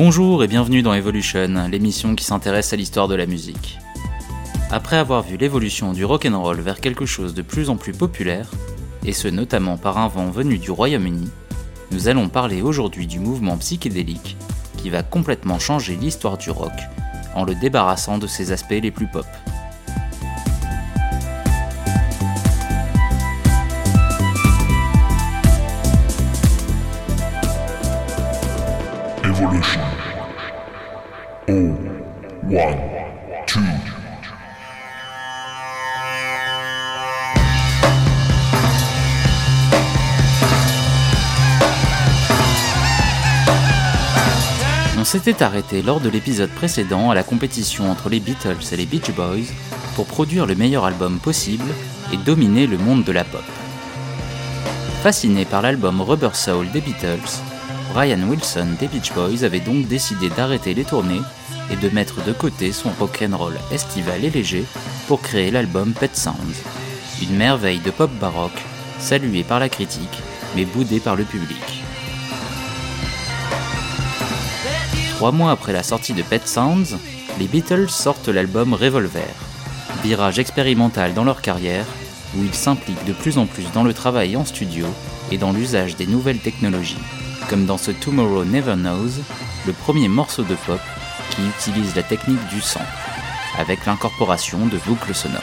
Bonjour et bienvenue dans Evolution, l'émission qui s'intéresse à l'histoire de la musique. Après avoir vu l'évolution du rock'n'roll vers quelque chose de plus en plus populaire, et ce notamment par un vent venu du Royaume-Uni, nous allons parler aujourd'hui du mouvement psychédélique qui va complètement changer l'histoire du rock en le débarrassant de ses aspects les plus pop. S'était arrêté lors de l'épisode précédent à la compétition entre les Beatles et les Beach Boys pour produire le meilleur album possible et dominer le monde de la pop. Fasciné par l'album Rubber Soul des Beatles, Brian Wilson des Beach Boys avait donc décidé d'arrêter les tournées et de mettre de côté son rock'n'roll estival et léger pour créer l'album Pet Sounds, une merveille de pop baroque, saluée par la critique, mais boudée par le public. Trois mois après la sortie de Pet Sounds, les Beatles sortent l'album Revolver, virage expérimental dans leur carrière où ils s'impliquent de plus en plus dans le travail en studio et dans l'usage des nouvelles technologies, comme dans ce Tomorrow Never Knows, le premier morceau de pop qui utilise la technique du son, avec l'incorporation de boucles sonores.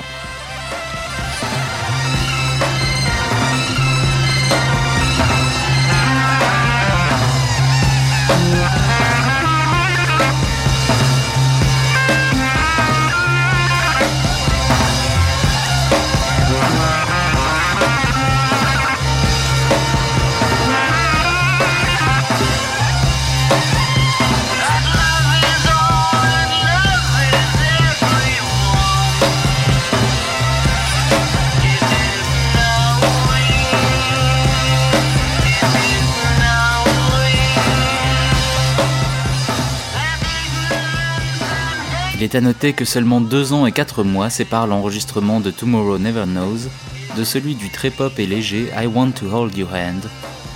Est à noter que seulement deux ans et quatre mois séparent l'enregistrement de Tomorrow Never Knows de celui du très pop et léger I Want to Hold Your Hand,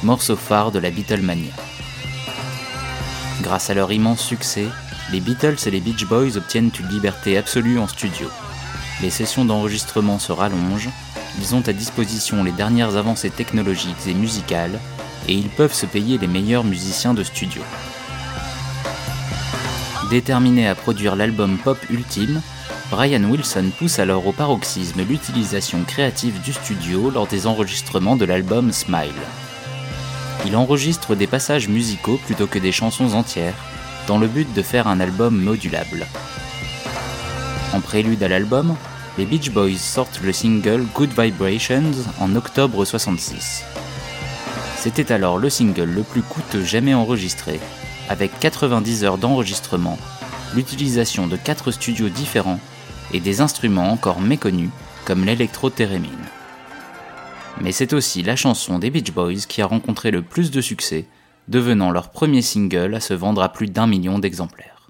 morceau phare de la Beatlemania. Grâce à leur immense succès, les Beatles et les Beach Boys obtiennent une liberté absolue en studio. Les sessions d'enregistrement se rallongent, ils ont à disposition les dernières avancées technologiques et musicales, et ils peuvent se payer les meilleurs musiciens de studio. Déterminé à produire l'album pop ultime, Brian Wilson pousse alors au paroxysme l'utilisation créative du studio lors des enregistrements de l'album Smile. Il enregistre des passages musicaux plutôt que des chansons entières, dans le but de faire un album modulable. En prélude à l'album, les Beach Boys sortent le single Good Vibrations en octobre 66. C'était alors le single le plus coûteux jamais enregistré, avec 90 heures d'enregistrement, l'utilisation de 4 studios différents et des instruments encore méconnus comme l'électro-thérémine. Mais c'est aussi la chanson des Beach Boys qui a rencontré le plus de succès, devenant leur premier single à se vendre à plus d'un million d'exemplaires.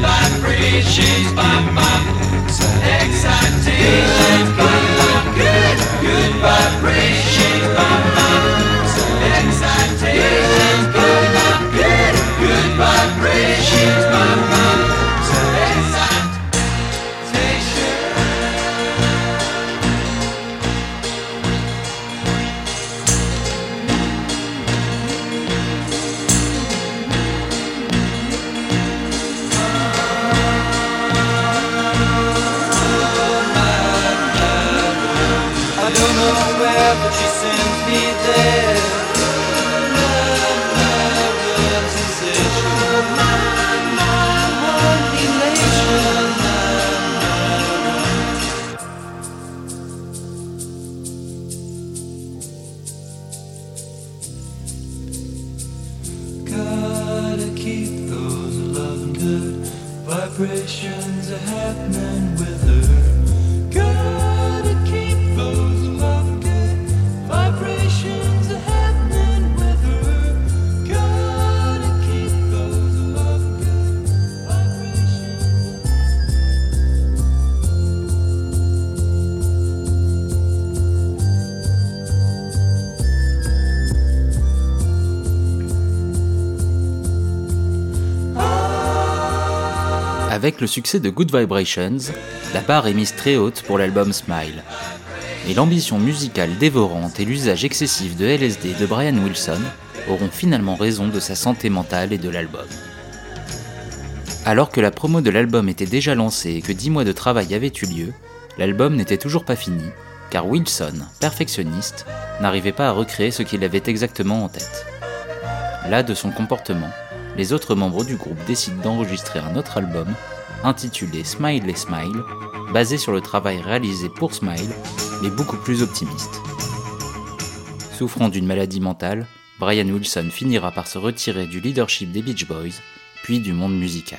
vibrations, Good, goodbye. Le succès de Good Vibrations, la barre est mise très haute pour l'album Smile. Et l'ambition musicale dévorante et l'usage excessif de LSD de Brian Wilson auront finalement raison de sa santé mentale et de l'album. Alors que la promo de l'album était déjà lancée et que 10 mois de travail avaient eu lieu, l'album n'était toujours pas fini, car Wilson, perfectionniste, n'arrivait pas à recréer ce qu'il avait exactement en tête. Là de son comportement, les autres membres du groupe décident d'enregistrer un autre album, intitulé Smile et Smile, basé sur le travail réalisé pour Smile, mais beaucoup plus optimiste. Souffrant d'une maladie mentale, Brian Wilson finira par se retirer du leadership des Beach Boys, puis du monde musical.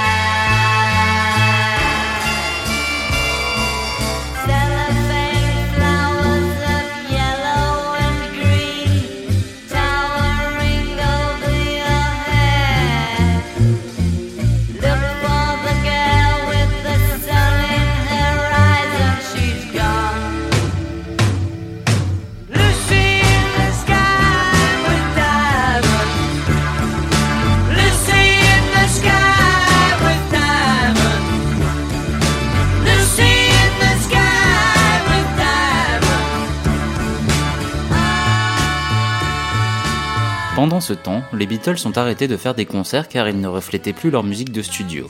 Pendant ce temps, les Beatles ont arrêté de faire des concerts car ils ne reflétaient plus leur musique de studio.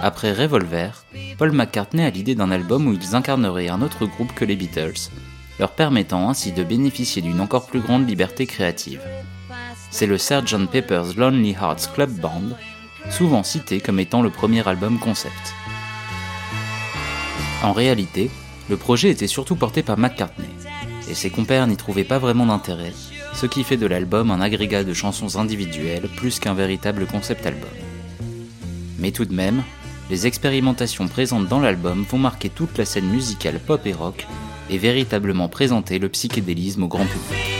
Après Revolver, Paul McCartney a l'idée d'un album où ils incarneraient un autre groupe que les Beatles, leur permettant ainsi de bénéficier d'une encore plus grande liberté créative. C'est le Sgt Pepper's Lonely Hearts Club Band, souvent cité comme étant le premier album concept. En réalité, le projet était surtout porté par McCartney, et ses compères n'y trouvaient pas vraiment d'intérêt, ce qui fait de l'album un agrégat de chansons individuelles plus qu'un véritable concept album. Mais tout de même, les expérimentations présentes dans l'album vont marquer toute la scène musicale pop et rock et véritablement présenter le psychédélisme au grand public.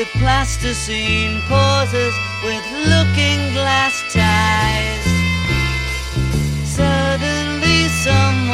With plasticine pauses with looking glass ties. Suddenly someone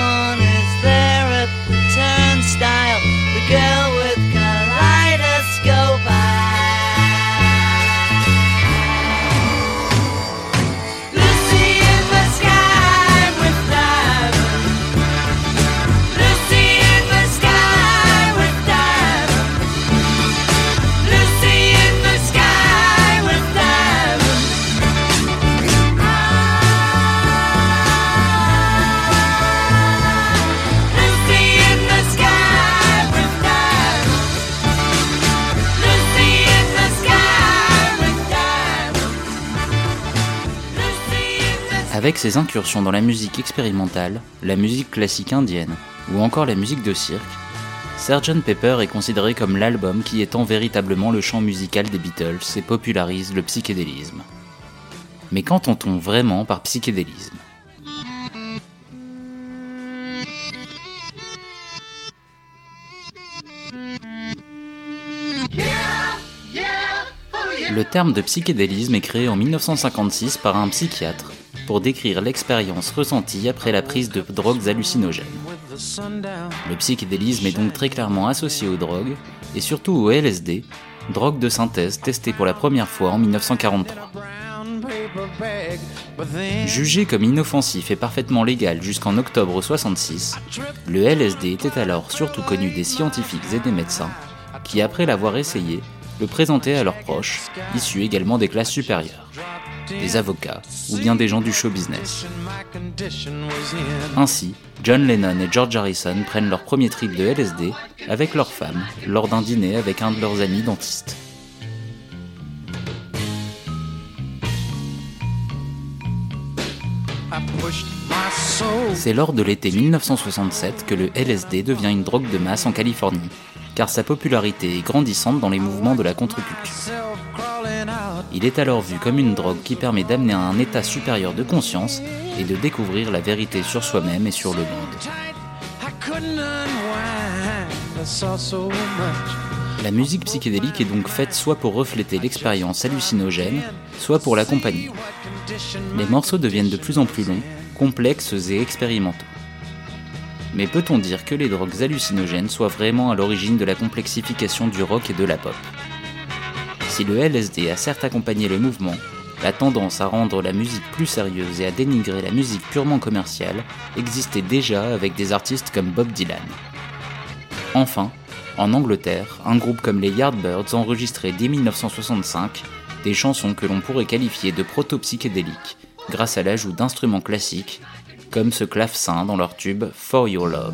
Avec ses incursions dans la musique expérimentale, la musique classique indienne ou encore la musique de cirque, Sgt Pepper est considéré comme l'album qui étend véritablement le champ musical des Beatles et popularise le psychédélisme. Mais qu'entend-on vraiment par psychédélisme? Le terme de psychédélisme est créé en 1956 par un psychiatre pour décrire l'expérience ressentie après la prise de drogues hallucinogènes. Le psychédélisme est donc très clairement associé aux drogues, et surtout au LSD, drogue de synthèse testée pour la première fois en 1943. Jugé comme inoffensif et parfaitement légal jusqu'en octobre 66, le LSD était alors surtout connu des scientifiques et des médecins, qui après l'avoir essayé, le présentaient à leurs proches, issus également des classes supérieures, des avocats ou bien des gens du show business. Ainsi, John Lennon et George Harrison prennent leur premier trip de LSD avec leur femme lors d'un dîner avec un de leurs amis dentistes. C'est lors de l'été 1967 que le LSD devient une drogue de masse en Californie, car sa popularité est grandissante dans les mouvements de la contre-culture. Il est alors vu comme une drogue qui permet d'amener à un état supérieur de conscience et de découvrir la vérité sur soi-même et sur le monde. La musique psychédélique est donc faite soit pour refléter l'expérience hallucinogène, soit pour l'accompagner. Les morceaux deviennent de plus en plus longs, complexes et expérimentaux. Mais peut-on dire que les drogues hallucinogènes soient vraiment à l'origine de la complexification du rock et de la pop? Si le LSD a certes accompagné le mouvement, la tendance à rendre la musique plus sérieuse et à dénigrer la musique purement commerciale existait déjà avec des artistes comme Bob Dylan. Enfin, en Angleterre, un groupe comme les Yardbirds enregistrait dès 1965 des chansons que l'on pourrait qualifier de proto-psychédéliques, grâce à l'ajout d'instruments classiques, comme ce clavecin dans leur tube For Your Love.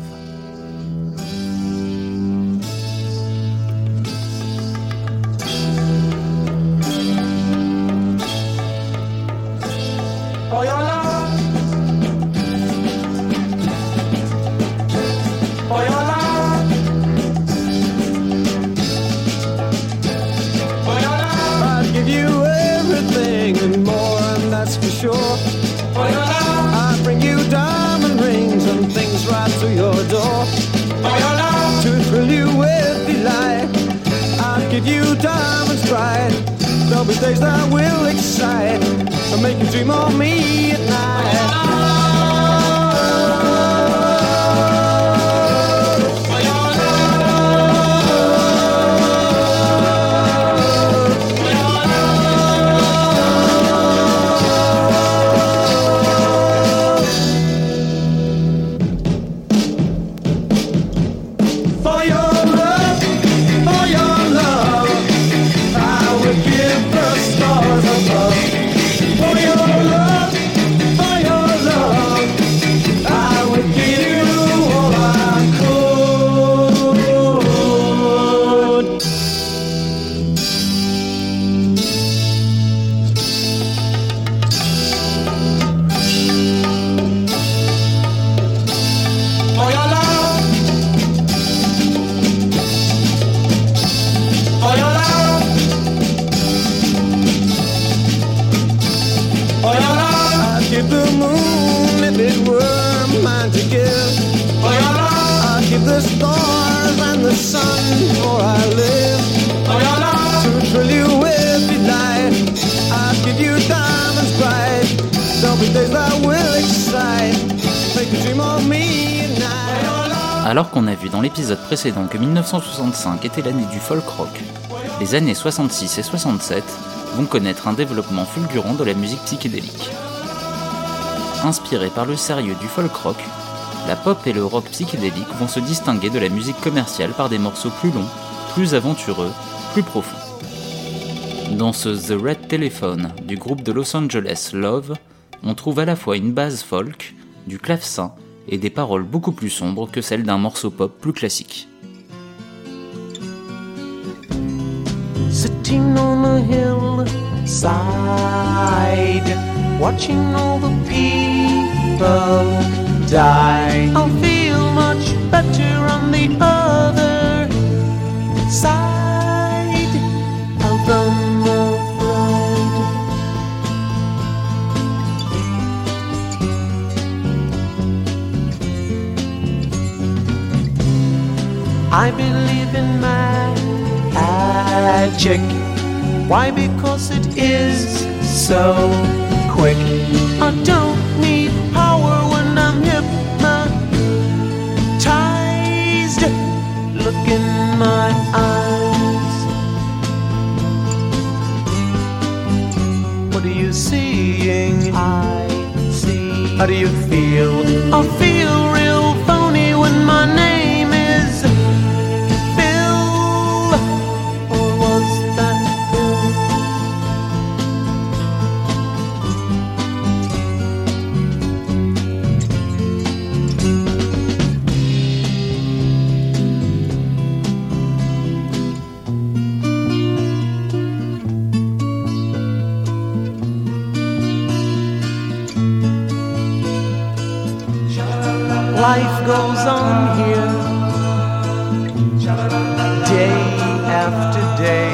Alors qu'on a vu dans l'épisode précédent que 1965 était l'année du folk rock, les années 66 et 67 vont connaître un développement fulgurant de la musique psychédélique. Inspirés par le sérieux du folk rock, la pop et le rock psychédélique vont se distinguer de la musique commerciale par des morceaux plus longs, plus aventureux, plus profonds. Dans ce The Red Telephone du groupe de Los Angeles Love, on trouve à la fois une base folk, du clavecin et des paroles beaucoup plus sombres que celles d'un morceau pop plus classique. Sitting on a hillside, watching all the people die. I'll feel much better on the other side of the I believe in magic. Why? Because it is so quick. I don't need power when I'm hypnotized. Look in my eyes. What are you seeing? I see. How do you feel? I feel Life goes on here, day after day.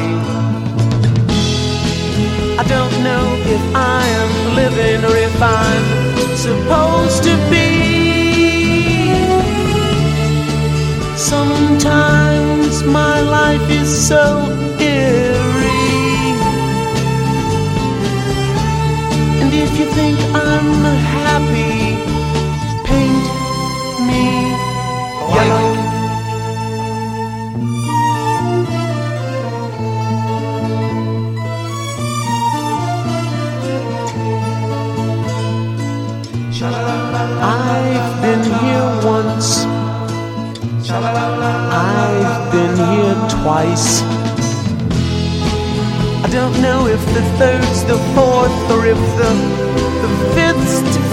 I don't know if I am living or if I'm supposed to be. Sometimes my life is so eerie. And if you think I'm happy, twice. I don't know if the third's the fourth or if the the fifth's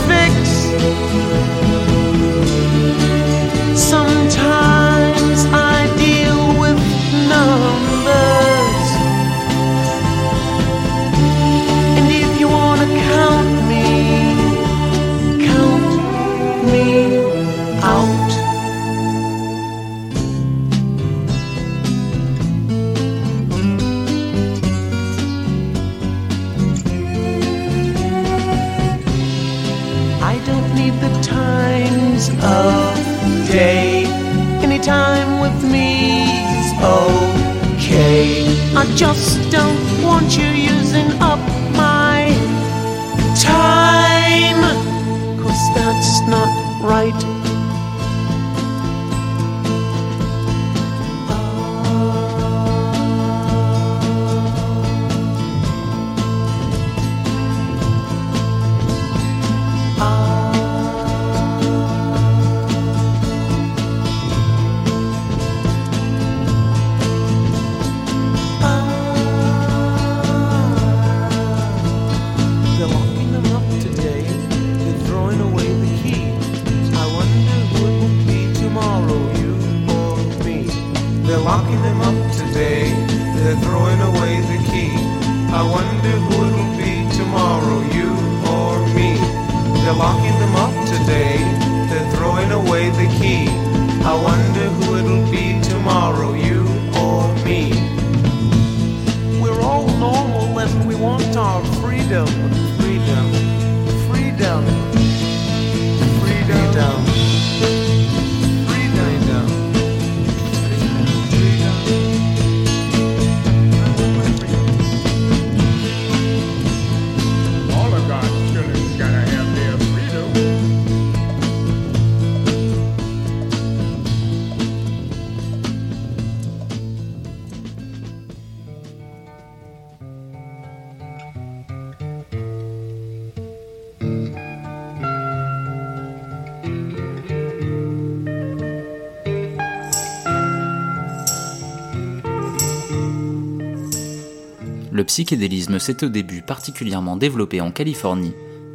psychédélisme s'est au début particulièrement développé en Californie,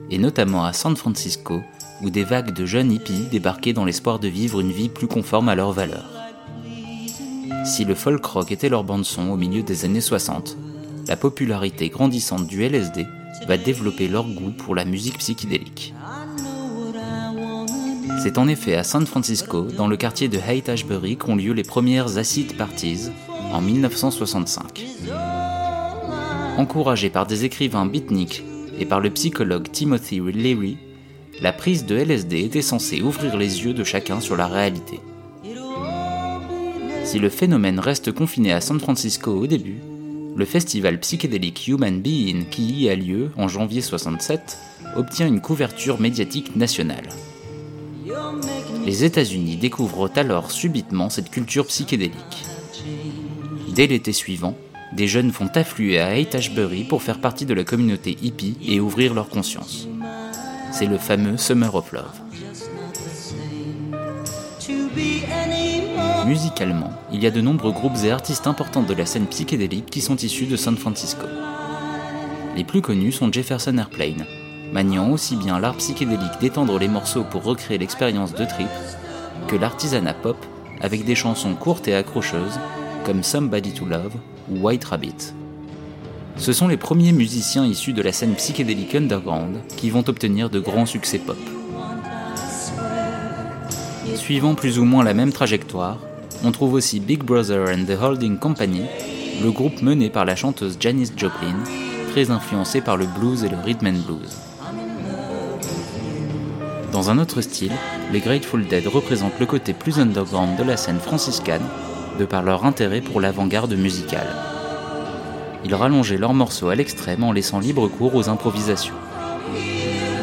et notamment à San Francisco, où des vagues de jeunes hippies débarquaient dans l'espoir de vivre une vie plus conforme à leurs valeurs. Si le folk rock était leur bande-son au milieu des années 60, la popularité grandissante du LSD va développer leur goût pour la musique psychédélique. C'est en effet à San Francisco, dans le quartier de Haight-Ashbury, qu'ont lieu les premières acid parties en 1965. Encouragé par des écrivains beatniks et par le psychologue Timothy Leary, la prise de LSD était censée ouvrir les yeux de chacun sur la réalité. Si le phénomène reste confiné à San Francisco au début, le festival psychédélique Human Being qui y a lieu en janvier 67 obtient une couverture médiatique nationale. Les États-Unis découvrent alors subitement cette culture psychédélique. Dès l'été suivant, des jeunes font affluer à Haight-Ashbury pour faire partie de la communauté hippie et ouvrir leur conscience. C'est le fameux Summer of Love. Musicalement, il y a de nombreux groupes et artistes importants de la scène psychédélique qui sont issus de San Francisco. Les plus connus sont Jefferson Airplane, maniant aussi bien l'art psychédélique d'étendre les morceaux pour recréer l'expérience de trip, que l'artisanat pop avec des chansons courtes et accrocheuses comme Somebody to Love White Rabbit. Ce sont les premiers musiciens issus de la scène psychédélique underground qui vont obtenir de grands succès pop. Suivant plus ou moins la même trajectoire, on trouve aussi Big Brother and the Holding Company, le groupe mené par la chanteuse Janis Joplin, très influencé par le blues et le rhythm and blues. Dans un autre style, les Grateful Dead représentent le côté plus underground de la scène franciscane, par leur intérêt pour l'avant-garde musicale. Ils rallongeaient leurs morceaux à l'extrême en laissant libre cours aux improvisations.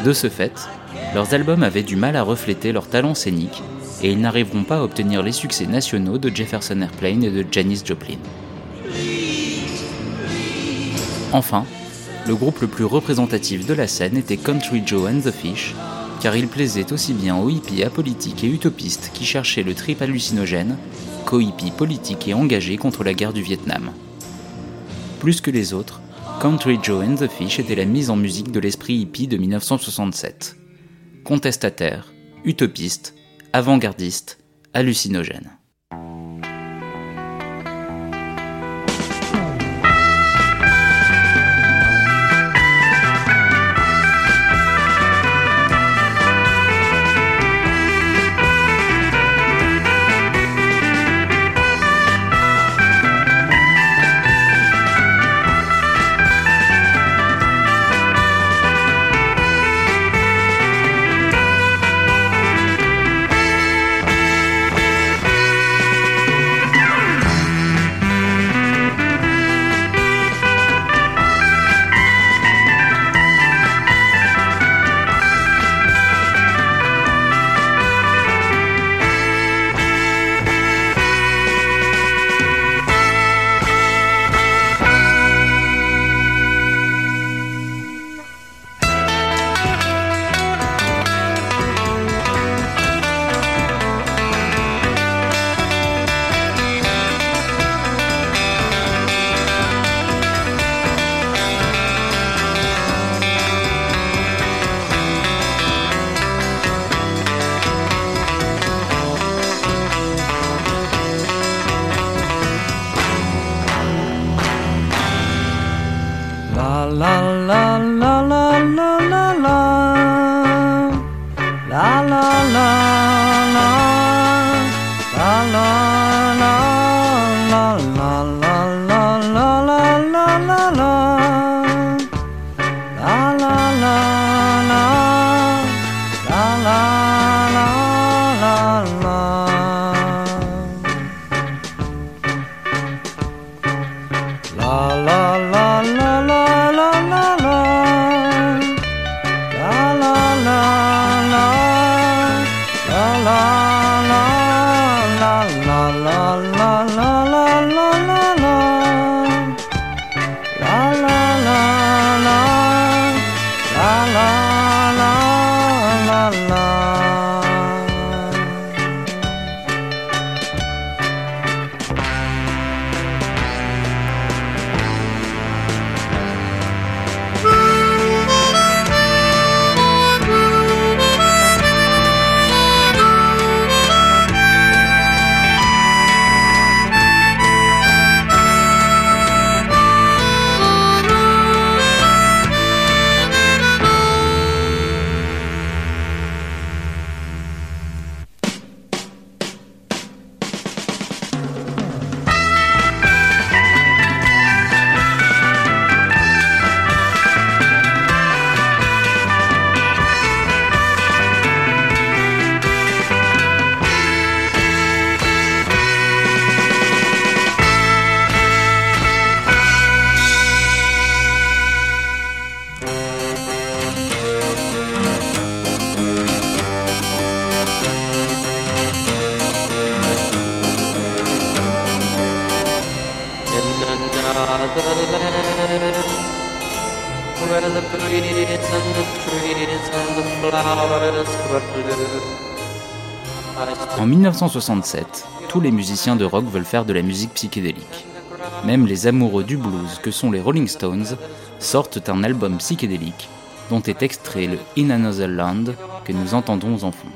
De ce fait, leurs albums avaient du mal à refléter leur talent scénique et ils n'arriveront pas à obtenir les succès nationaux de Jefferson Airplane et de Janis Joplin. Enfin, le groupe le plus représentatif de la scène était Country Joe and the Fish, car il plaisait aussi bien aux hippies apolitiques et utopistes qui cherchaient le trip hallucinogène qu'aux hippies politiques et engagés contre la guerre du Vietnam. Plus que les autres, Country Joe and the Fish était la mise en musique de l'esprit hippie de 1967. Contestataire, utopiste, avant-gardiste, hallucinogène. la la En 1967, tous les musiciens de rock veulent faire de la musique psychédélique. Même les amoureux du blues que sont les Rolling Stones sortent un album psychédélique dont est extrait le In Another Land que nous entendons en fond.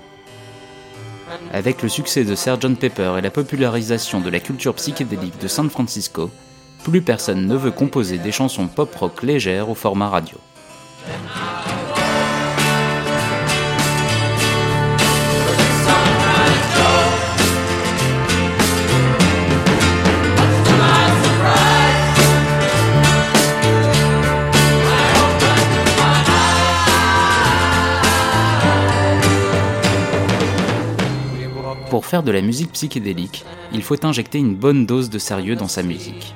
Avec le succès de Sgt Pepper et la popularisation de la culture psychédélique de San Francisco, plus personne ne veut composer des chansons pop-rock légères au format radio. Pour faire de la musique psychédélique, il faut injecter une bonne dose de sérieux dans sa musique.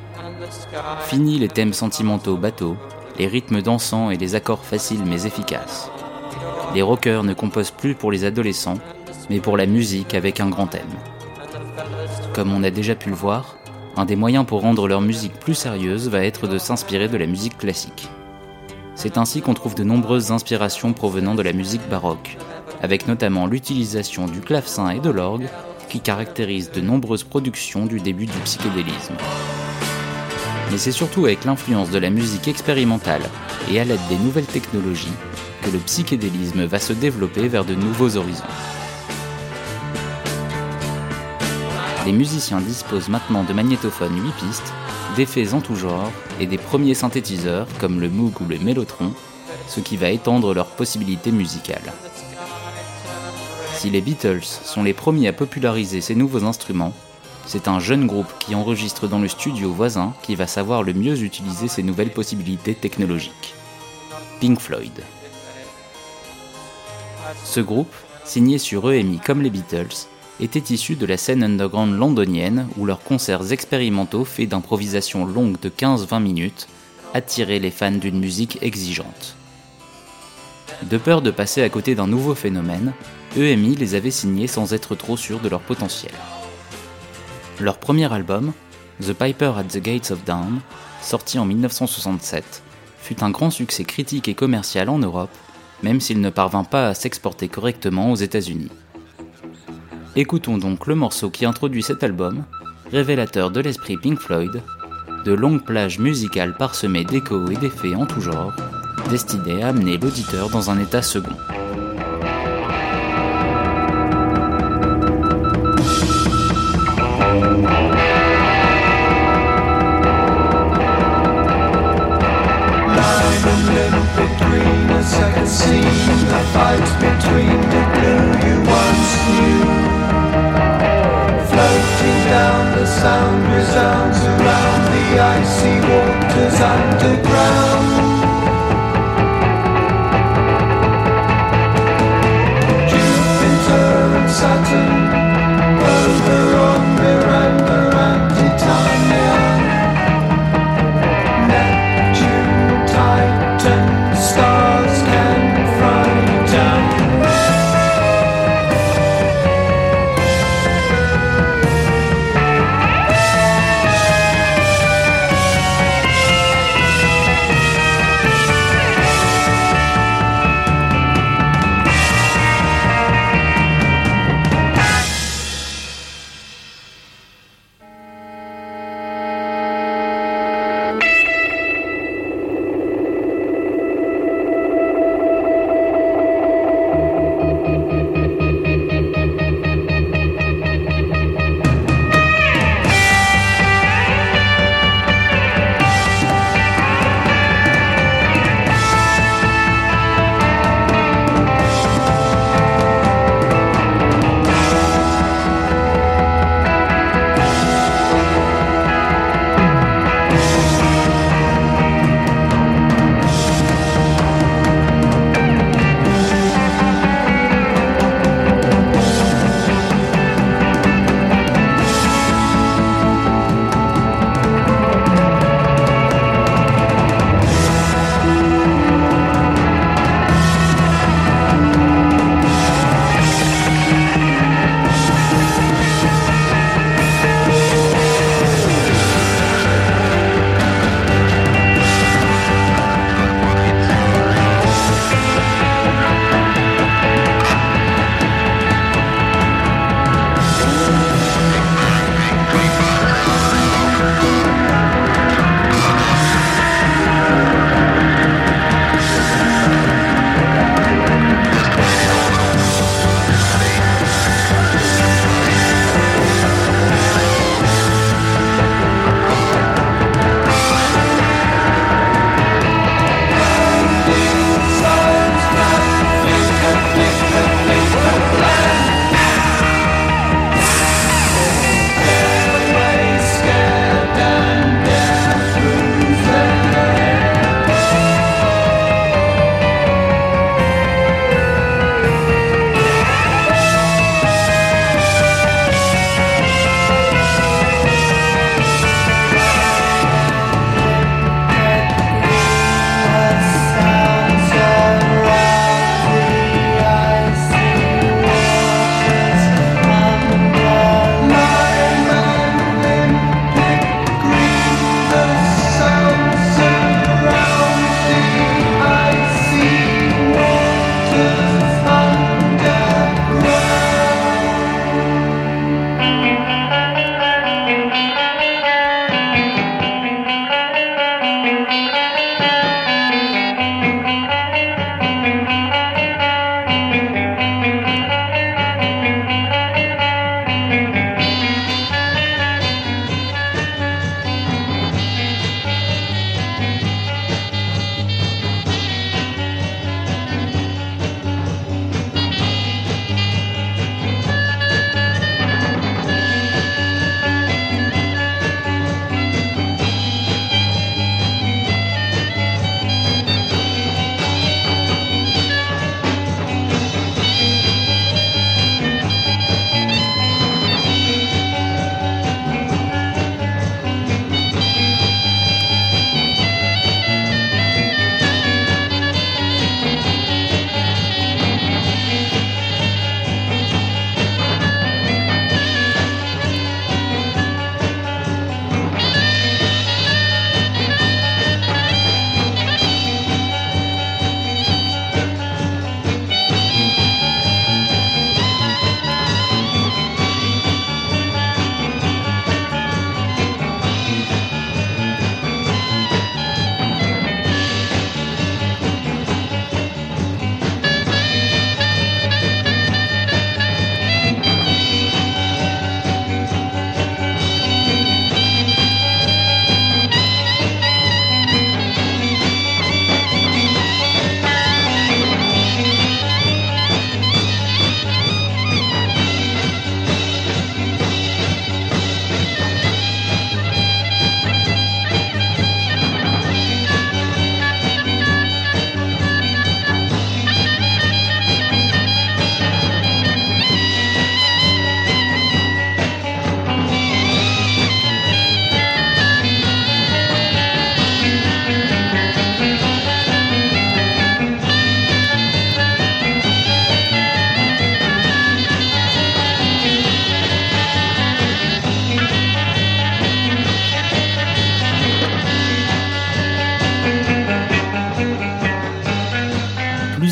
Fini les thèmes sentimentaux bateaux, les rythmes dansants et les accords faciles mais efficaces. Les rockers ne composent plus pour les adolescents, mais pour la musique avec un grand thème. Comme on a déjà pu le voir, un des moyens pour rendre leur musique plus sérieuse va être de s'inspirer de la musique classique. C'est ainsi qu'on trouve de nombreuses inspirations provenant de la musique baroque, avec notamment l'utilisation du clavecin et de l'orgue qui caractérisent de nombreuses productions du début du psychédélisme. Mais c'est surtout avec l'influence de la musique expérimentale et à l'aide des nouvelles technologies que le psychédélisme va se développer vers de nouveaux horizons. Les musiciens disposent maintenant de magnétophones 8 pistes, d'effets en tout genre et des premiers synthétiseurs comme le Moog ou le Mellotron, ce qui va étendre leurs possibilités musicales. Si les Beatles sont les premiers à populariser ces nouveaux instruments, c'est un jeune groupe qui enregistre dans le studio voisin qui va savoir le mieux utiliser ces nouvelles possibilités technologiques. Pink Floyd. Ce groupe, signé sur EMI comme les Beatles, était issu de la scène underground londonienne où leurs concerts expérimentaux faits d'improvisation longue de 15-20 minutes attiraient les fans d'une musique exigeante. De peur de passer à côté d'un nouveau phénomène, EMI les avait signés sans être trop sûrs de leur potentiel. Leur premier album, The Piper at the Gates of Dawn, sorti en 1967, fut un grand succès critique et commercial en Europe, même s'il ne parvint pas à s'exporter correctement aux États-Unis. Écoutons donc le morceau qui introduit cet album, révélateur de l'esprit Pink Floyd, de longues plages musicales parsemées d'échos et d'effets en tout genre, destinées à amener l'auditeur dans un état second. A The fight between the blue you once knew Floating down the sound resounds around the icy waters underground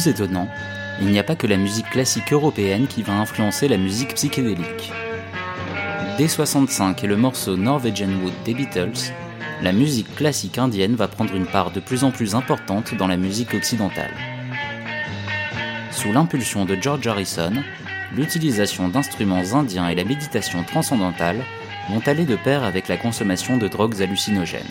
étonnant, il n'y a pas que la musique classique européenne qui va influencer la musique psychédélique. Dès 65 et le morceau Norwegian Wood des Beatles, la musique classique indienne va prendre une part de plus en plus importante dans la musique occidentale. Sous l'impulsion de George Harrison, l'utilisation d'instruments indiens et la méditation transcendantale vont aller de pair avec la consommation de drogues hallucinogènes.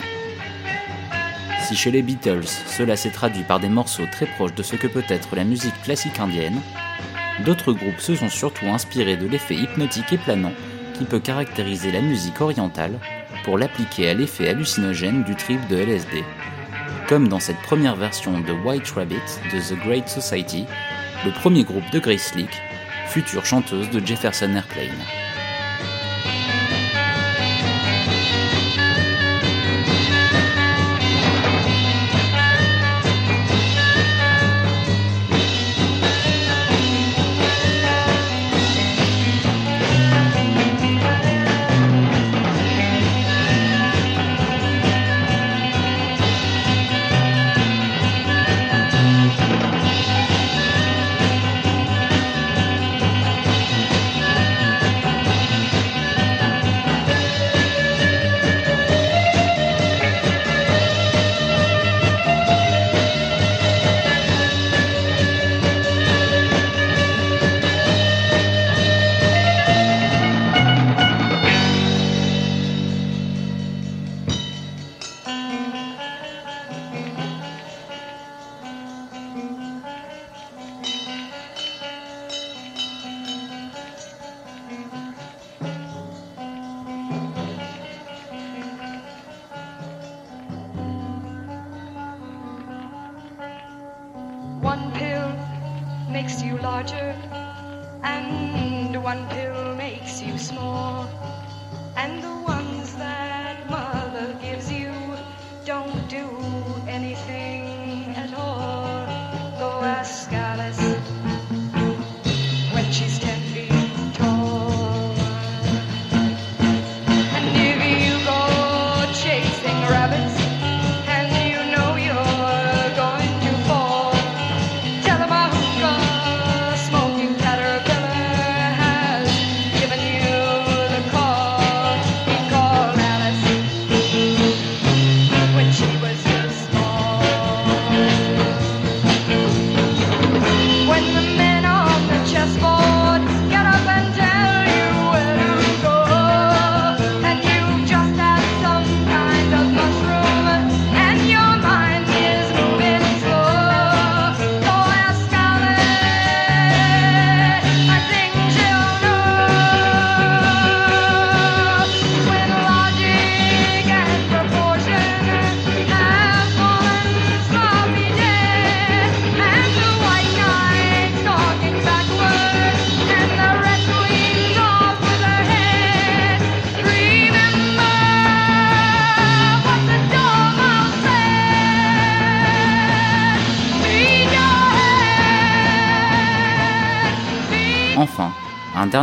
Si chez les Beatles, cela s'est traduit par des morceaux très proches de ce que peut être la musique classique indienne, d'autres groupes se sont surtout inspirés de l'effet hypnotique et planant qui peut caractériser la musique orientale pour l'appliquer à l'effet hallucinogène du trip de LSD, comme dans cette première version de White Rabbit de The Great Society, le premier groupe de Grace Slick, future chanteuse de Jefferson Airplane.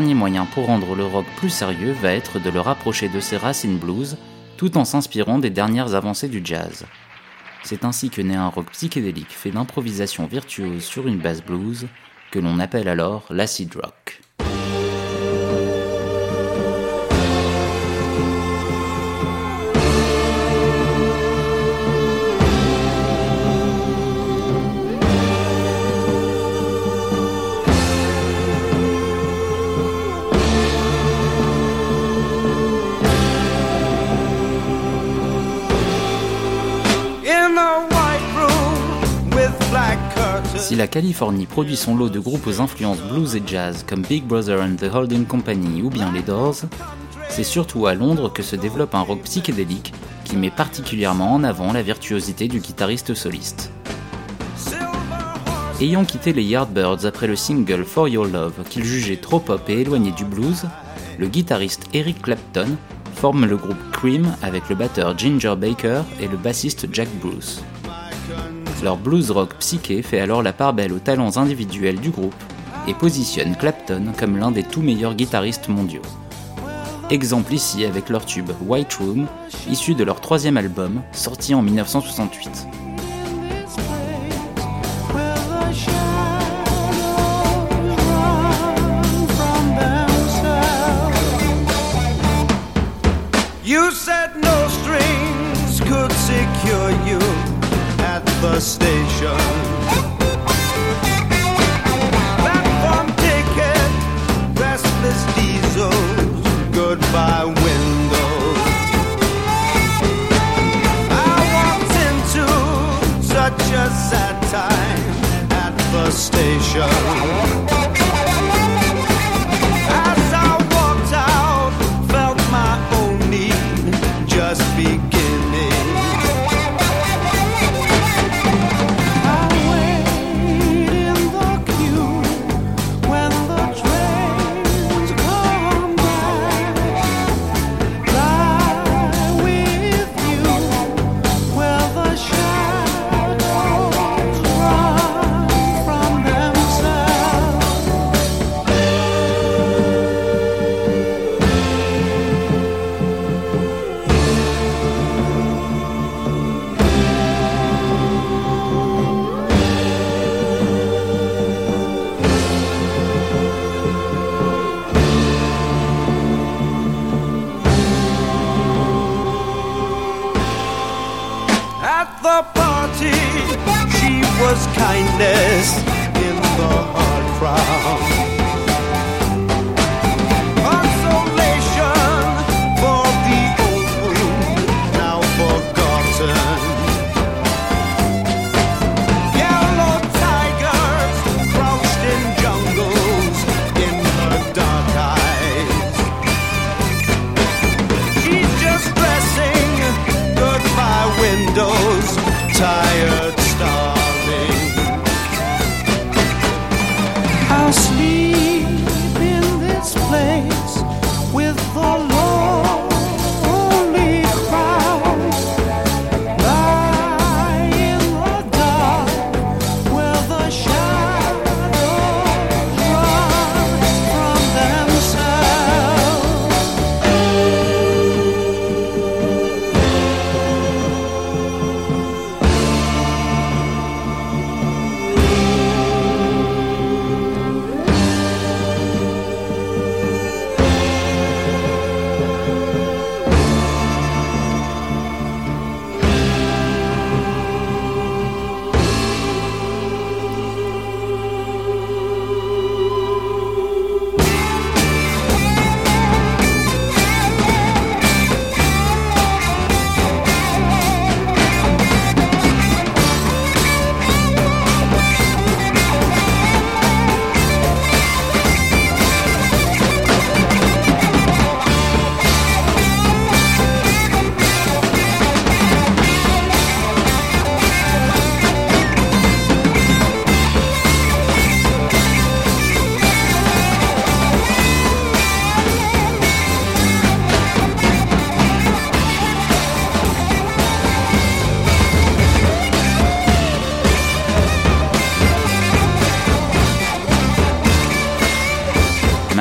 Dernier moyen pour rendre le rock plus sérieux va être de le rapprocher de ses racines blues, tout en s'inspirant des dernières avancées du jazz. C'est ainsi que naît un rock psychédélique fait d'improvisation virtuose sur une basse blues, que l'on appelle alors l'acid rock. Si la Californie produit son lot de groupes aux influences blues et jazz comme Big Brother and the Holding Company ou bien les Doors, c'est surtout à Londres que se développe un rock psychédélique qui met particulièrement en avant la virtuosité du guitariste soliste. Ayant quitté les Yardbirds après le single For Your Love qu'il jugeait trop pop et éloigné du blues, le guitariste Eric Clapton forme le groupe Cream avec le batteur Ginger Baker et le bassiste Jack Bruce. Leur blues rock psyché fait alors la part belle aux talents individuels du groupe et positionne Clapton comme l'un des tout meilleurs guitaristes mondiaux. Exemple ici avec leur tube White Room, issu de leur troisième album, sorti en 1968. Station. Platform ticket, restless diesels, goodbye windows. I walked into such a sad time at the station.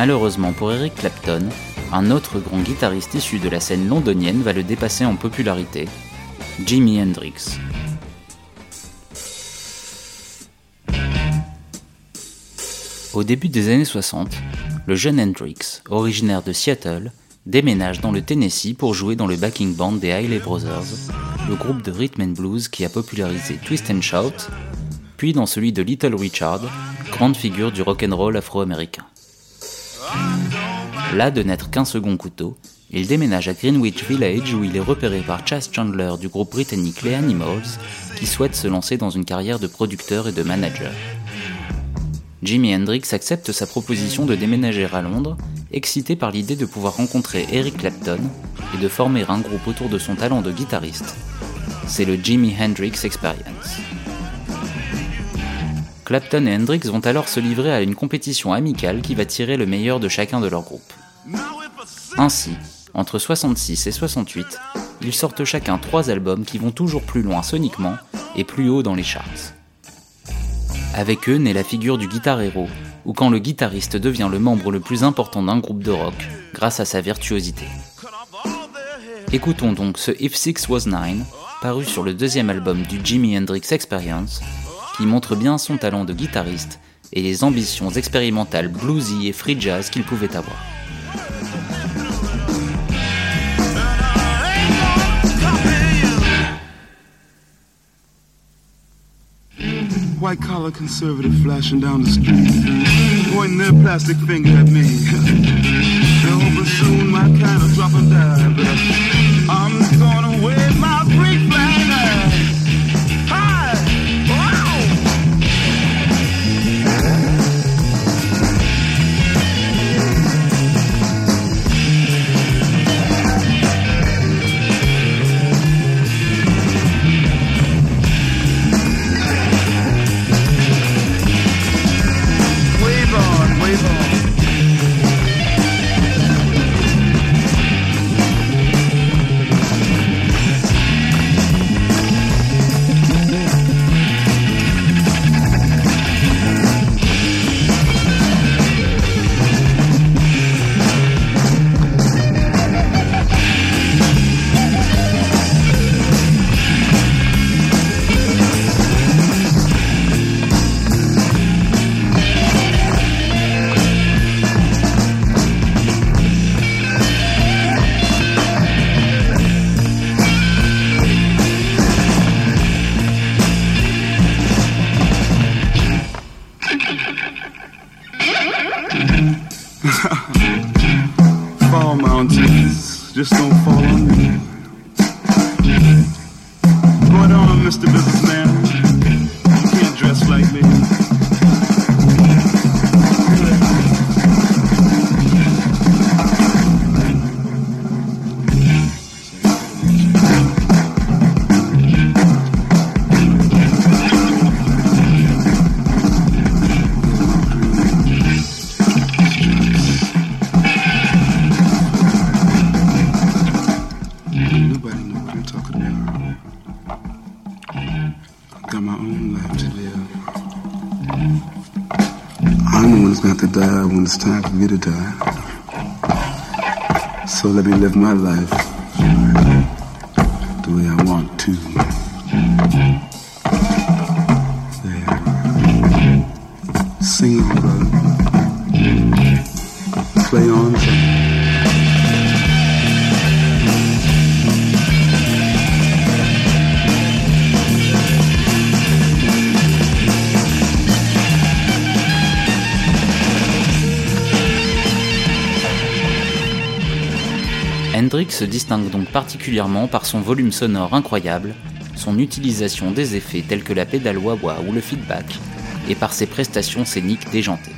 Malheureusement pour Eric Clapton, un autre grand guitariste issu de la scène londonienne va le dépasser en popularité, Jimi Hendrix. Au début des années 60, le jeune Hendrix, originaire de Seattle, déménage dans le Tennessee pour jouer dans le backing band des Hailey Brothers, le groupe de rhythm and blues qui a popularisé Twist and Shout, puis dans celui de Little Richard, grande figure du rock'n'roll afro-américain. Là de n'être qu'un second couteau, il déménage à Greenwich Village où il est repéré par Chas Chandler du groupe britannique Les Animals, qui souhaite se lancer dans une carrière de producteur et de manager. Jimi Hendrix accepte sa proposition de déménager à Londres, excité par l'idée de pouvoir rencontrer Eric Clapton et de former un groupe autour de son talent de guitariste. C'est le Jimi Hendrix Experience. Clapton et Hendrix vont alors se livrer à une compétition amicale qui va tirer le meilleur de chacun de leurs groupes. Ainsi, entre 66 et 68, ils sortent chacun trois albums qui vont toujours plus loin soniquement et plus haut dans les charts. Avec eux naît la figure du guitar héros, ou quand le guitariste devient le membre le plus important d'un groupe de rock grâce à sa virtuosité. Écoutons donc ce If Six Was Nine, paru sur le deuxième album du Jimi Hendrix Experience, qui montre bien son talent de guitariste et les ambitions expérimentales bluesy et free jazz qu'il pouvait avoir. White collar conservative flashing down the street, pointing their plastic finger at me. Hoping soon my kind of drop and Mr. Businessman. To die. So let me live my life the way I want to. Se distingue donc particulièrement par son volume sonore incroyable, son utilisation des effets tels que la pédale wah-wah ou le feedback, et par ses prestations scéniques déjantées.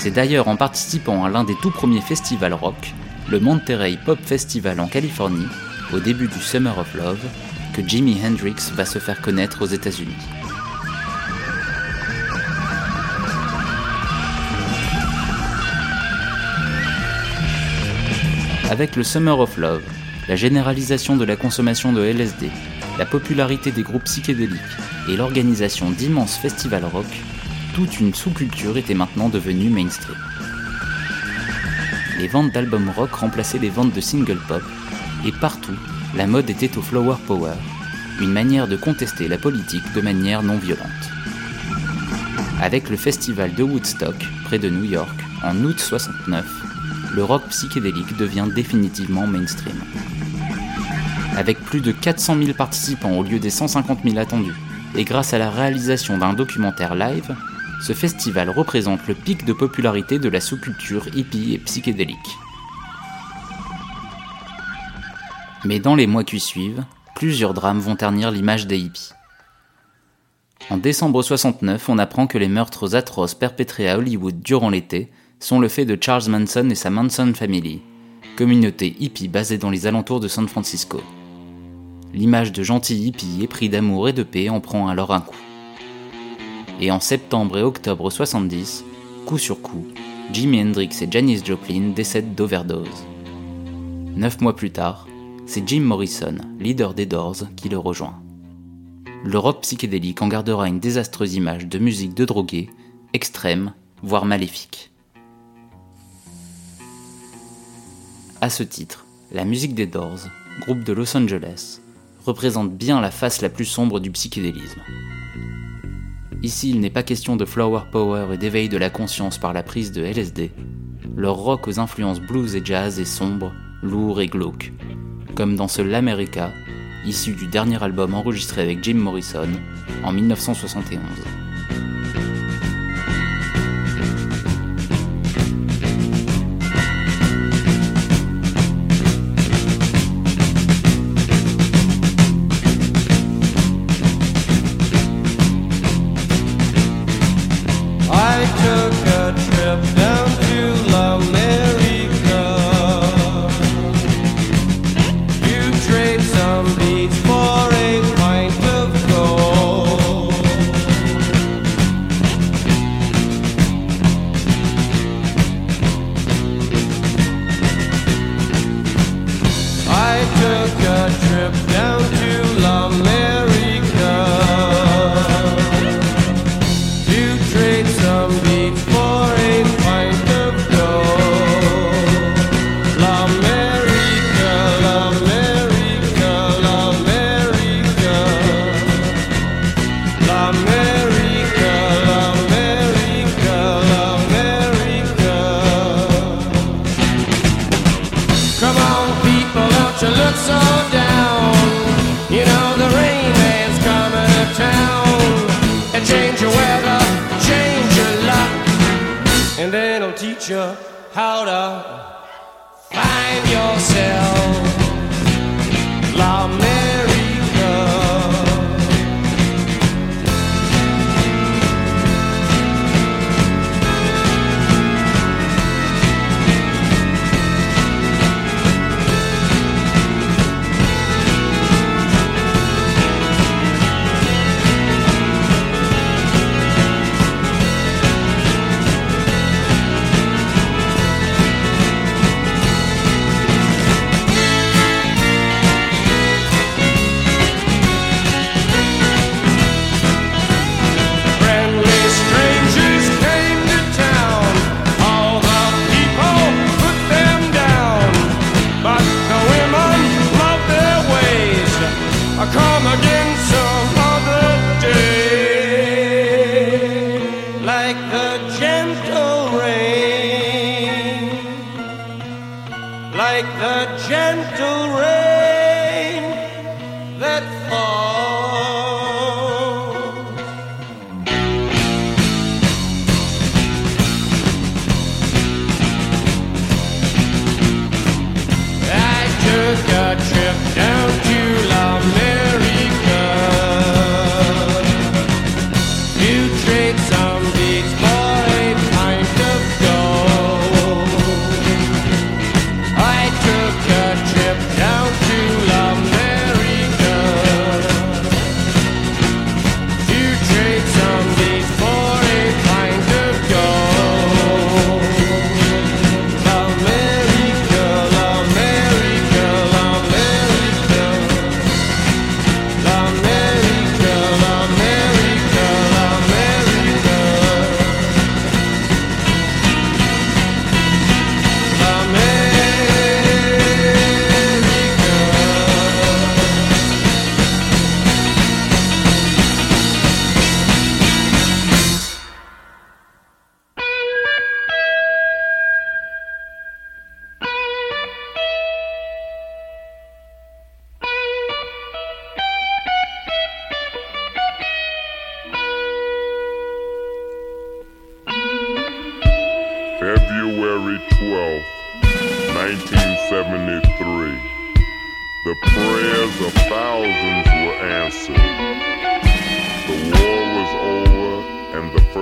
C'est d'ailleurs en participant à l'un des tout premiers festivals rock, le Monterey Pop Festival en Californie, au début du Summer of Love, que Jimi Hendrix va se faire connaître aux États-Unis. Avec le Summer of Love, la généralisation de la consommation de LSD, la popularité des groupes psychédéliques et l'organisation d'immenses festivals rock, toute une sous-culture était maintenant devenue mainstream. Les ventes d'albums rock remplaçaient les ventes de singles pop, et partout, la mode était au flower power, une manière de contester la politique de manière non violente. Avec le festival de Woodstock, près de New York, en août 69, le rock psychédélique devient définitivement mainstream. Avec plus de 400 000 participants au lieu des 150 000 attendus, et grâce à la réalisation d'un documentaire live, ce festival représente le pic de popularité de la sous-culture hippie et psychédélique. Mais dans les mois qui suivent, plusieurs drames vont ternir l'image des hippies. En décembre 69, on apprend que les meurtres atroces perpétrés à Hollywood durant l'été sont le fait de Charles Manson et sa Manson Family, communauté hippie basée dans les alentours de San Francisco. L'image de gentils hippies épris d'amour et de paix en prend alors un coup. Et en septembre et octobre 70, coup sur coup, Jimi Hendrix et Janis Joplin décèdent d'overdose. Neuf mois plus tard, c'est Jim Morrison, leader des Doors, qui le rejoint. Le rock psychédélique en gardera une désastreuse image de musique de drogué, extrême, voire maléfique. À ce titre, la musique des Doors, groupe de Los Angeles, représente bien la face la plus sombre du psychédélisme. Ici, il n'est pas question de flower power et d'éveil de la conscience par la prise de LSD. Leur rock aux influences blues et jazz est sombre, lourd et glauque, comme dans ce L'America, issu du dernier album enregistré avec Jim Morrison en 1971.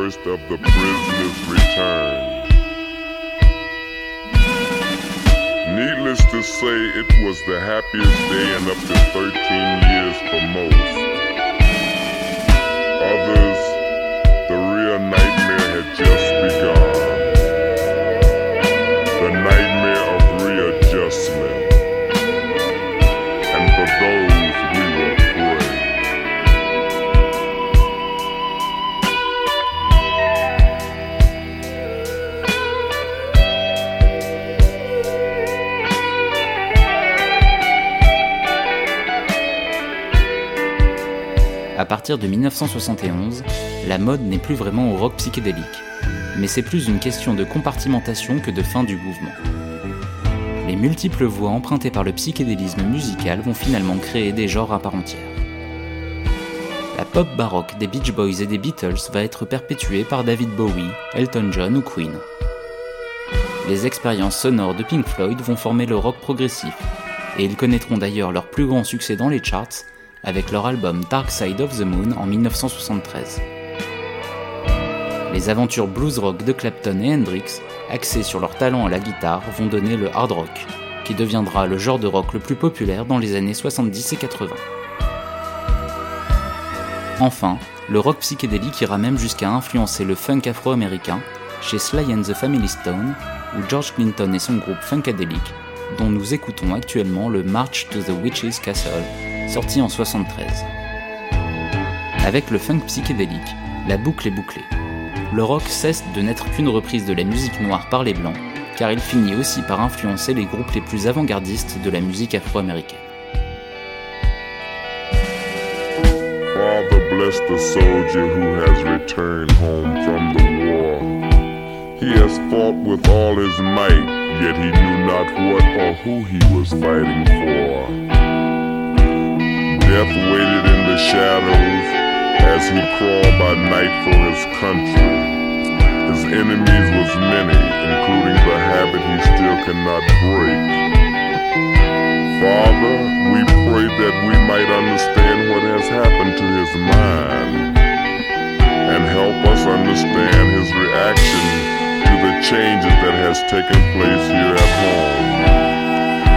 first of the prisoner's return. Needless to say, it was the happiest day in up to 13 years for most. Others, the real nightmare had just begun. partir de 1971, la mode n'est plus vraiment au rock psychédélique, mais c'est plus une question de compartimentation que de fin du mouvement. Les multiples voies empruntées par le psychédélisme musical vont finalement créer des genres à part entière. La pop baroque des Beach Boys et des Beatles va être perpétuée par David Bowie, Elton John ou Queen. Les expériences sonores de Pink Floyd vont former le rock progressif, et ils connaîtront d'ailleurs leur plus grand succès dans les charts avec leur album Dark Side of the Moon en 1973. Les aventures blues rock de Clapton et Hendrix, axées sur leur talent à la guitare, vont donner le hard rock, qui deviendra le genre de rock le plus populaire dans les années 70 et 80. Enfin, le rock psychédélique ira même jusqu'à influencer le funk afro-américain chez Sly and the Family Stone, où George Clinton et son groupe Funkadelic, dont nous écoutons actuellement le March to the Witch's Castle, sorti en 73. Avec le funk psychédélique, la boucle est bouclée. Le rock cesse de n'être qu'une reprise de la musique noire par les blancs, car il finit aussi par influencer les groupes les plus avant-gardistes de la musique afro-américaine. Father bless the soldier who has returned home from the war. He has fought with all his might, yet he knew not what or who he was fighting for. Death waited in the shadows as he crawled by night for his country. His enemies was many, including the habit he still cannot break. Father, we pray that we might understand what has happened to his mind and help us understand his reaction to the changes that has taken place here at home.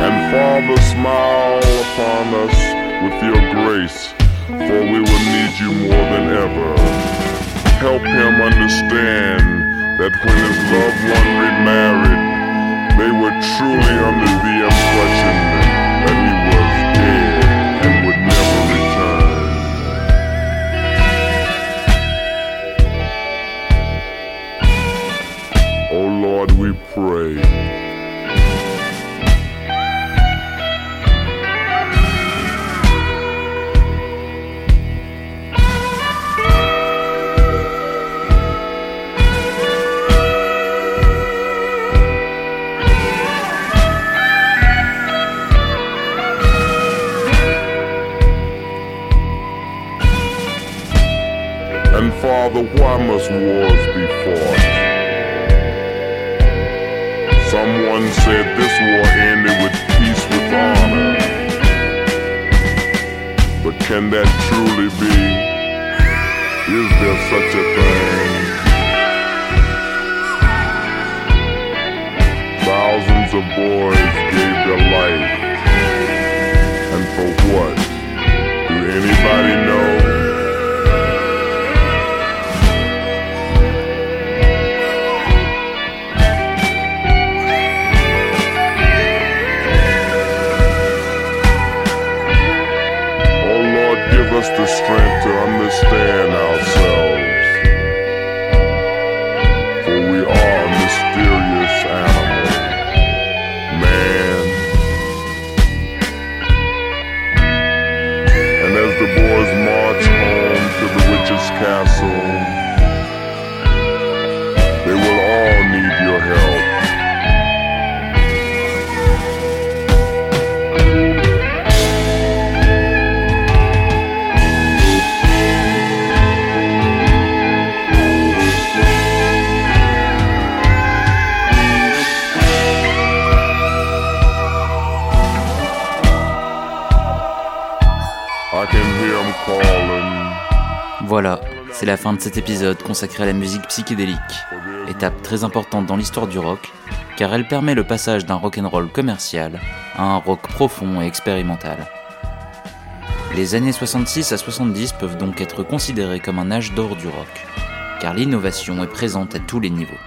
And Father, smile upon us with your grace, for we will need you more than ever. Help him understand that when his loved one remarried, they were truly under the impression that he was dead and would never return. Oh Lord, we pray. Truly be? Is there such a thing? Thousands of boys gave their life. And for what? Do anybody know? La fin de cet épisode consacré à la musique psychédélique, étape très importante dans l'histoire du rock, car elle permet le passage d'un rock'n'roll commercial à un rock profond et expérimental. Les années 66 à 70 peuvent donc être considérées comme un âge d'or du rock, car l'innovation est présente à tous les niveaux.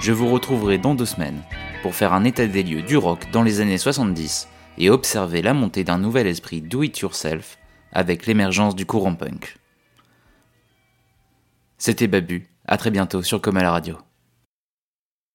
Je vous retrouverai dans deux semaines pour faire un état des lieux du rock dans les années 70 et observer la montée d'un nouvel esprit do-it-yourself avec l'émergence du courant punk. C'était Babu, à très bientôt sur Comme à la radio.